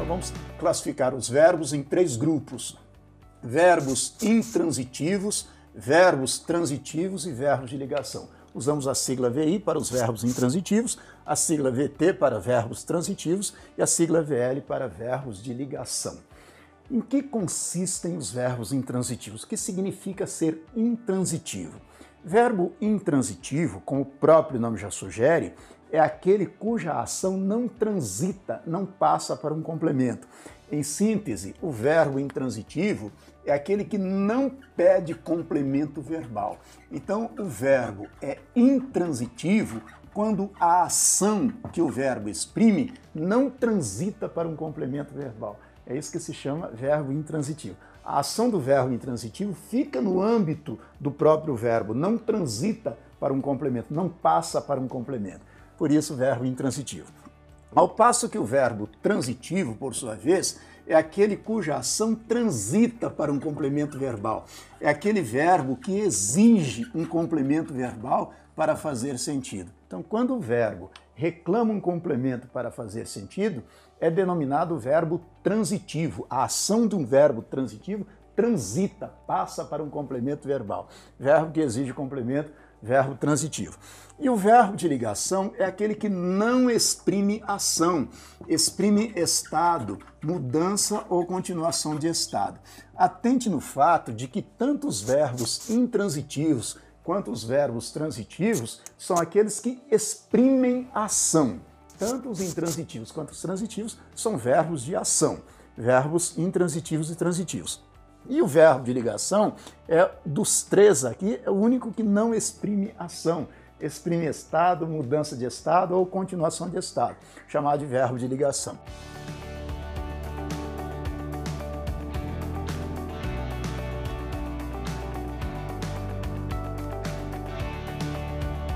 Então vamos classificar os verbos em três grupos: verbos intransitivos, verbos transitivos e verbos de ligação. Usamos a sigla VI para os verbos intransitivos, a sigla VT para verbos transitivos e a sigla VL para verbos de ligação. Em que consistem os verbos intransitivos? O que significa ser intransitivo? Verbo intransitivo, como o próprio nome já sugere, é aquele cuja ação não transita, não passa para um complemento. Em síntese, o verbo intransitivo é aquele que não pede complemento verbal. Então, o verbo é intransitivo quando a ação que o verbo exprime não transita para um complemento verbal. É isso que se chama verbo intransitivo. A ação do verbo intransitivo fica no âmbito do próprio verbo, não transita para um complemento, não passa para um complemento. Por isso, verbo intransitivo. Ao passo que o verbo transitivo, por sua vez, é aquele cuja ação transita para um complemento verbal. É aquele verbo que exige um complemento verbal para fazer sentido. Então, quando o verbo reclama um complemento para fazer sentido, é denominado verbo transitivo. A ação de um verbo transitivo transita, passa para um complemento verbal. Verbo que exige complemento, verbo transitivo. E o verbo de ligação é aquele que não exprime ação, exprime estado, mudança ou continuação de estado. Atente no fato de que tanto os verbos intransitivos quanto os verbos transitivos são aqueles que exprimem ação. Tanto os intransitivos quanto os transitivos são verbos de ação, verbos intransitivos e transitivos. E o verbo de ligação é dos três aqui, é o único que não exprime ação, exprime estado, mudança de estado ou continuação de estado, chamado de verbo de ligação.